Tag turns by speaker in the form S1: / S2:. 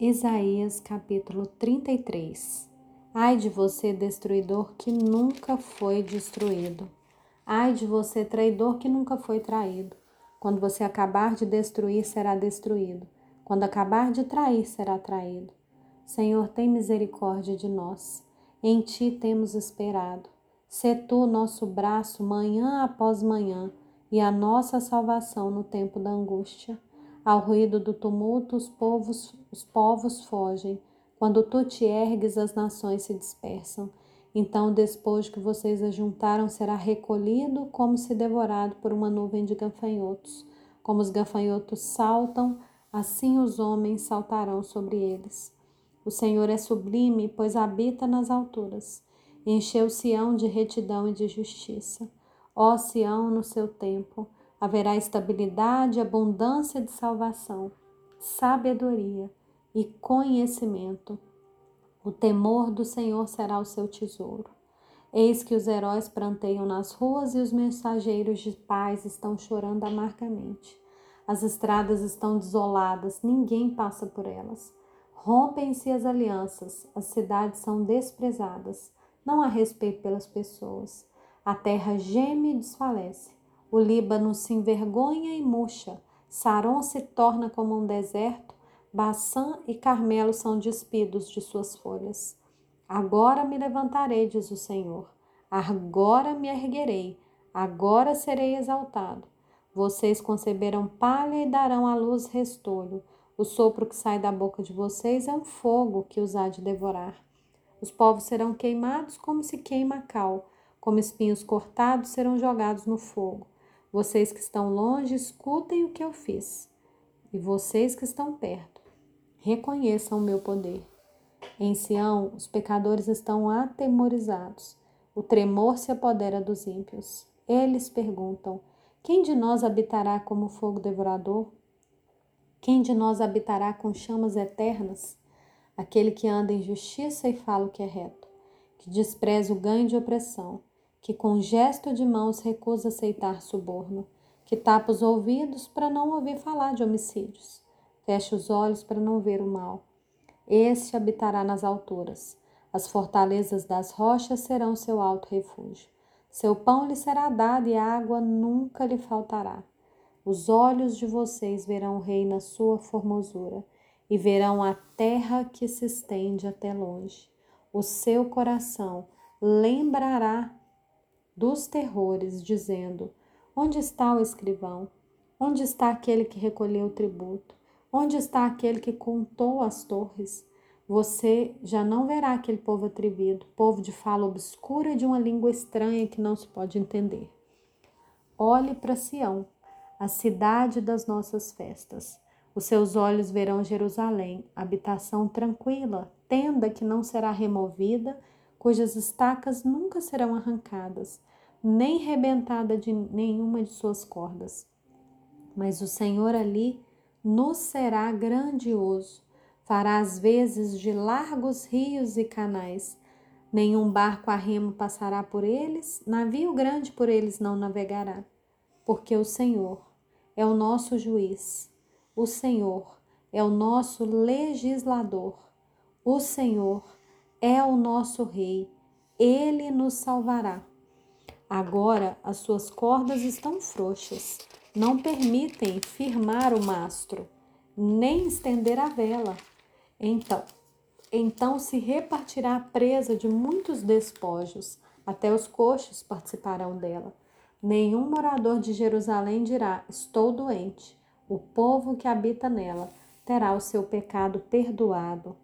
S1: Isaías capítulo 33 Ai de você, destruidor que nunca foi destruído. Ai de você, traidor que nunca foi traído. Quando você acabar de destruir, será destruído. Quando acabar de trair, será traído. Senhor, tem misericórdia de nós. Em ti temos esperado. Sê tu nosso braço manhã após manhã e a nossa salvação no tempo da angústia. Ao ruído do tumulto, os povos, os povos fogem. Quando tu te ergues, as nações se dispersam. Então o despojo que vocês ajuntaram será recolhido como se devorado por uma nuvem de gafanhotos. Como os gafanhotos saltam, assim os homens saltarão sobre eles. O Senhor é sublime, pois habita nas alturas. Encheu Sião de retidão e de justiça. Ó Sião, no seu tempo, haverá estabilidade, abundância de salvação, sabedoria e conhecimento. O temor do Senhor será o seu tesouro. Eis que os heróis pranteiam nas ruas e os mensageiros de paz estão chorando amargamente. As estradas estão desoladas, ninguém passa por elas. Rompem-se as alianças, as cidades são desprezadas, não há respeito pelas pessoas. A terra geme e desfalece. O Líbano se envergonha e murcha, Saron se torna como um deserto, Baçã e Carmelo são despidos de suas folhas. Agora me levantarei, diz o Senhor, agora me erguerei, agora serei exaltado. Vocês conceberão palha e darão à luz restolho. O sopro que sai da boca de vocês é um fogo que os há de devorar. Os povos serão queimados como se queima cal, como espinhos cortados serão jogados no fogo. Vocês que estão longe, escutem o que eu fiz. E vocês que estão perto, reconheçam o meu poder. Em Sião, os pecadores estão atemorizados. O tremor se apodera dos ímpios. Eles perguntam: Quem de nós habitará como fogo devorador? Quem de nós habitará com chamas eternas? Aquele que anda em justiça e fala o que é reto, que despreza o ganho de opressão, que com gesto de mãos recusa aceitar suborno, que tapa os ouvidos para não ouvir falar de homicídios, fecha os olhos para não ver o mal. Este habitará nas alturas. As fortalezas das rochas serão seu alto refúgio. Seu pão lhe será dado e a água nunca lhe faltará. Os olhos de vocês verão o rei na sua formosura e verão a terra que se estende até longe. O seu coração lembrará dos terrores, dizendo: Onde está o escrivão? Onde está aquele que recolheu o tributo? Onde está aquele que contou as torres? Você já não verá aquele povo atrevido, povo de fala obscura de uma língua estranha que não se pode entender. Olhe para Sião, a cidade das nossas festas. Os seus olhos verão Jerusalém, habitação tranquila, tenda que não será removida, cujas estacas nunca serão arrancadas, nem rebentada de nenhuma de suas cordas. Mas o Senhor ali nos será grandioso, fará as vezes de largos rios e canais. Nenhum barco a remo passará por eles, navio grande por eles não navegará, porque o Senhor é o nosso juiz, o Senhor é o nosso legislador, o Senhor é o nosso rei, ele nos salvará. Agora as suas cordas estão frouxas, não permitem firmar o mastro, nem estender a vela. Então, então se repartirá a presa de muitos despojos, até os coxos participarão dela. Nenhum morador de Jerusalém dirá: Estou doente. O povo que habita nela terá o seu pecado perdoado.